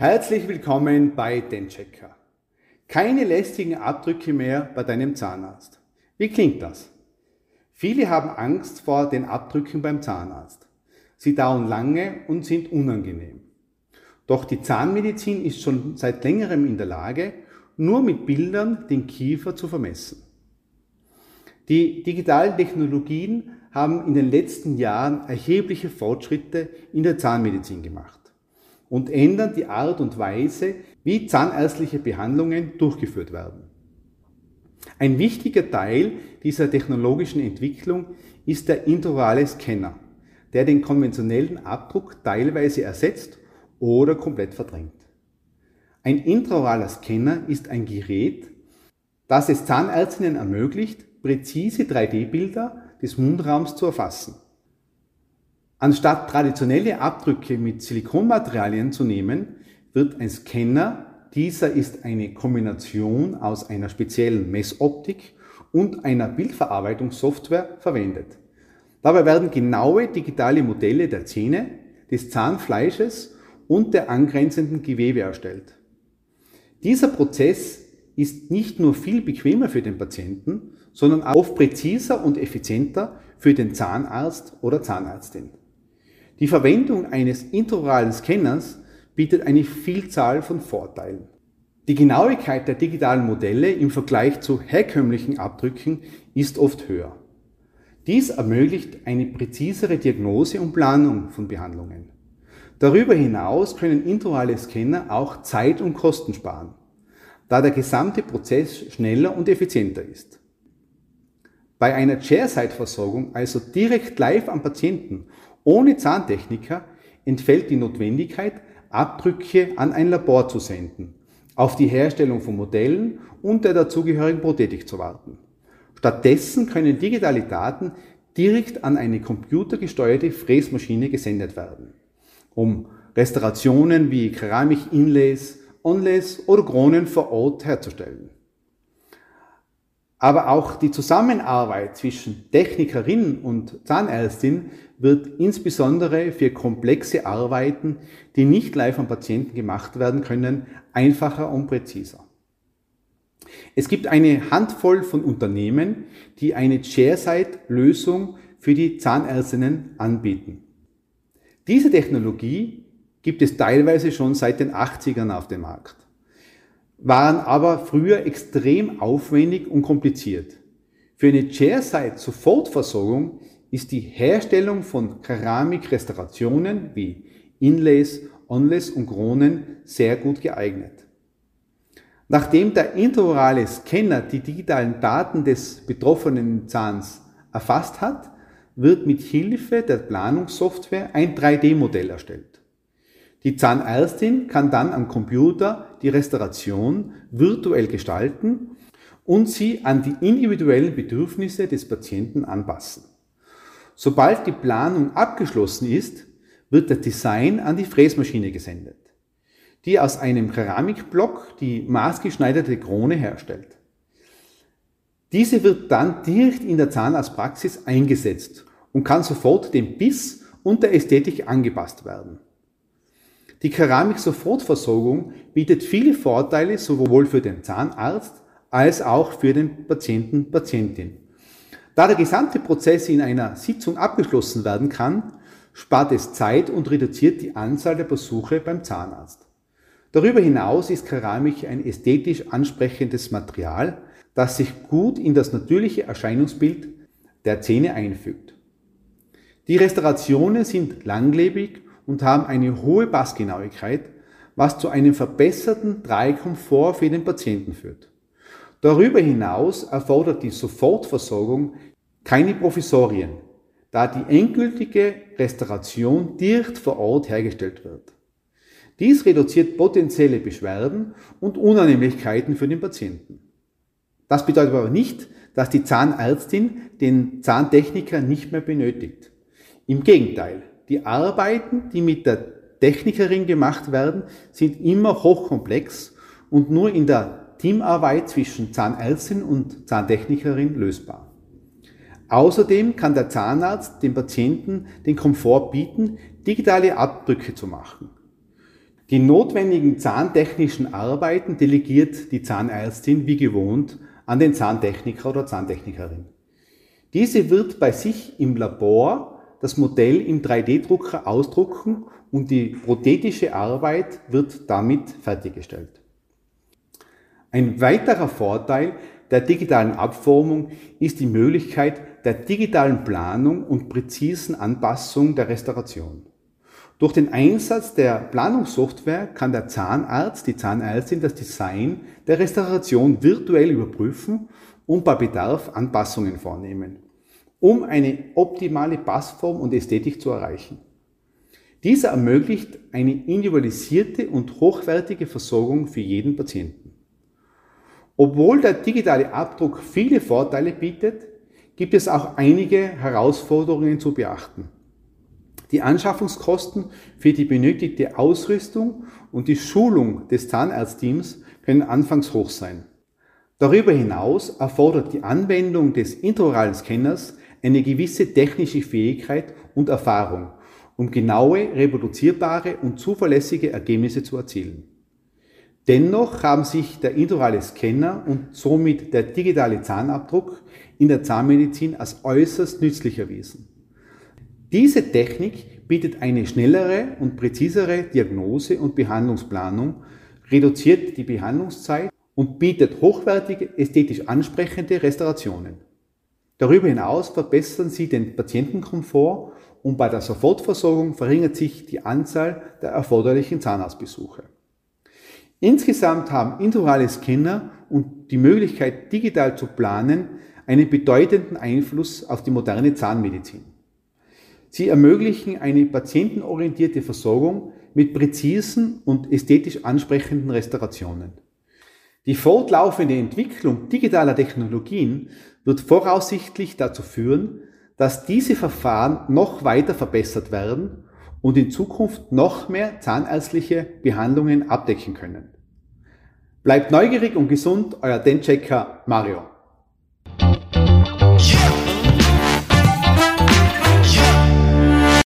Herzlich willkommen bei DenChecker. Keine lästigen Abdrücke mehr bei deinem Zahnarzt. Wie klingt das? Viele haben Angst vor den Abdrücken beim Zahnarzt. Sie dauern lange und sind unangenehm. Doch die Zahnmedizin ist schon seit längerem in der Lage, nur mit Bildern den Kiefer zu vermessen. Die digitalen Technologien haben in den letzten Jahren erhebliche Fortschritte in der Zahnmedizin gemacht und ändern die Art und Weise, wie zahnärztliche Behandlungen durchgeführt werden. Ein wichtiger Teil dieser technologischen Entwicklung ist der intraorale Scanner, der den konventionellen Abdruck teilweise ersetzt oder komplett verdrängt. Ein intraoraler Scanner ist ein Gerät, das es Zahnärztinnen ermöglicht, präzise 3D-Bilder des Mundraums zu erfassen. Anstatt traditionelle Abdrücke mit Silikonmaterialien zu nehmen, wird ein Scanner, dieser ist eine Kombination aus einer speziellen Messoptik und einer Bildverarbeitungssoftware verwendet. Dabei werden genaue digitale Modelle der Zähne, des Zahnfleisches und der angrenzenden Gewebe erstellt. Dieser Prozess ist nicht nur viel bequemer für den Patienten, sondern auch präziser und effizienter für den Zahnarzt oder Zahnärztin. Die Verwendung eines intraoralen Scanners bietet eine Vielzahl von Vorteilen. Die Genauigkeit der digitalen Modelle im Vergleich zu herkömmlichen Abdrücken ist oft höher. Dies ermöglicht eine präzisere Diagnose und Planung von Behandlungen. Darüber hinaus können intraorale Scanner auch Zeit und Kosten sparen, da der gesamte Prozess schneller und effizienter ist. Bei einer Chairside-Versorgung, also direkt live am Patienten ohne Zahntechniker entfällt die Notwendigkeit, Abdrücke an ein Labor zu senden, auf die Herstellung von Modellen und der dazugehörigen Prothetik zu warten. Stattdessen können digitale Daten direkt an eine computergesteuerte Fräsmaschine gesendet werden, um Restaurationen wie Keramik-Inlays, Onlays oder Kronen vor Ort herzustellen. Aber auch die Zusammenarbeit zwischen Technikerin und Zahnärztin wird insbesondere für komplexe Arbeiten, die nicht live am Patienten gemacht werden können, einfacher und präziser. Es gibt eine Handvoll von Unternehmen, die eine Chairside-Lösung für die Zahnärztinnen anbieten. Diese Technologie gibt es teilweise schon seit den 80ern auf dem Markt waren aber früher extrem aufwendig und kompliziert. Für eine Chairside-Sofortversorgung ist die Herstellung von Keramikrestaurationen wie Inlays, Onlays und Kronen sehr gut geeignet. Nachdem der intraorale Scanner die digitalen Daten des betroffenen Zahns erfasst hat, wird mit Hilfe der Planungssoftware ein 3D-Modell erstellt. Die Zahnärztin kann dann am Computer die Restauration virtuell gestalten und sie an die individuellen Bedürfnisse des Patienten anpassen. Sobald die Planung abgeschlossen ist, wird das Design an die Fräsmaschine gesendet, die aus einem Keramikblock die maßgeschneiderte Krone herstellt. Diese wird dann direkt in der Zahnarztpraxis eingesetzt und kann sofort dem Biss und der Ästhetik angepasst werden. Die Keramik-Sofortversorgung bietet viele Vorteile sowohl für den Zahnarzt als auch für den Patienten, Patientin. Da der gesamte Prozess in einer Sitzung abgeschlossen werden kann, spart es Zeit und reduziert die Anzahl der Besuche beim Zahnarzt. Darüber hinaus ist Keramik ein ästhetisch ansprechendes Material, das sich gut in das natürliche Erscheinungsbild der Zähne einfügt. Die Restaurationen sind langlebig und haben eine hohe Passgenauigkeit, was zu einem verbesserten Dreikomfort für den Patienten führt. Darüber hinaus erfordert die Sofortversorgung keine Provisorien, da die endgültige Restauration direkt vor Ort hergestellt wird. Dies reduziert potenzielle Beschwerden und Unannehmlichkeiten für den Patienten. Das bedeutet aber nicht, dass die Zahnärztin den Zahntechniker nicht mehr benötigt. Im Gegenteil, die Arbeiten, die mit der Technikerin gemacht werden, sind immer hochkomplex und nur in der Teamarbeit zwischen Zahnärztin und Zahntechnikerin lösbar. Außerdem kann der Zahnarzt dem Patienten den Komfort bieten, digitale Abdrücke zu machen. Die notwendigen zahntechnischen Arbeiten delegiert die Zahnärztin wie gewohnt an den Zahntechniker oder Zahntechnikerin. Diese wird bei sich im Labor das Modell im 3D-Drucker ausdrucken und die prothetische Arbeit wird damit fertiggestellt. Ein weiterer Vorteil der digitalen Abformung ist die Möglichkeit der digitalen Planung und präzisen Anpassung der Restauration. Durch den Einsatz der Planungssoftware kann der Zahnarzt, die Zahnärztin das Design der Restauration virtuell überprüfen und bei Bedarf Anpassungen vornehmen, um eine optimale Passform und Ästhetik zu erreichen. Dieser ermöglicht eine individualisierte und hochwertige Versorgung für jeden Patienten. Obwohl der digitale Abdruck viele Vorteile bietet, gibt es auch einige Herausforderungen zu beachten. Die Anschaffungskosten für die benötigte Ausrüstung und die Schulung des Zahnarztteams können anfangs hoch sein. Darüber hinaus erfordert die Anwendung des intraoralen Scanners eine gewisse technische Fähigkeit und Erfahrung, um genaue, reproduzierbare und zuverlässige Ergebnisse zu erzielen. Dennoch haben sich der intraorale Scanner und somit der digitale Zahnabdruck in der Zahnmedizin als äußerst nützlich erwiesen. Diese Technik bietet eine schnellere und präzisere Diagnose und Behandlungsplanung, reduziert die Behandlungszeit und bietet hochwertige, ästhetisch ansprechende Restaurationen. Darüber hinaus verbessern sie den Patientenkomfort und bei der Sofortversorgung verringert sich die Anzahl der erforderlichen Zahnarztbesuche. Insgesamt haben intraorale Scanner und die Möglichkeit, digital zu planen, einen bedeutenden Einfluss auf die moderne Zahnmedizin. Sie ermöglichen eine patientenorientierte Versorgung mit präzisen und ästhetisch ansprechenden Restaurationen. Die fortlaufende Entwicklung digitaler Technologien wird voraussichtlich dazu führen, dass diese Verfahren noch weiter verbessert werden und in Zukunft noch mehr zahnärztliche Behandlungen abdecken können. Bleibt neugierig und gesund, euer Denchecker Mario.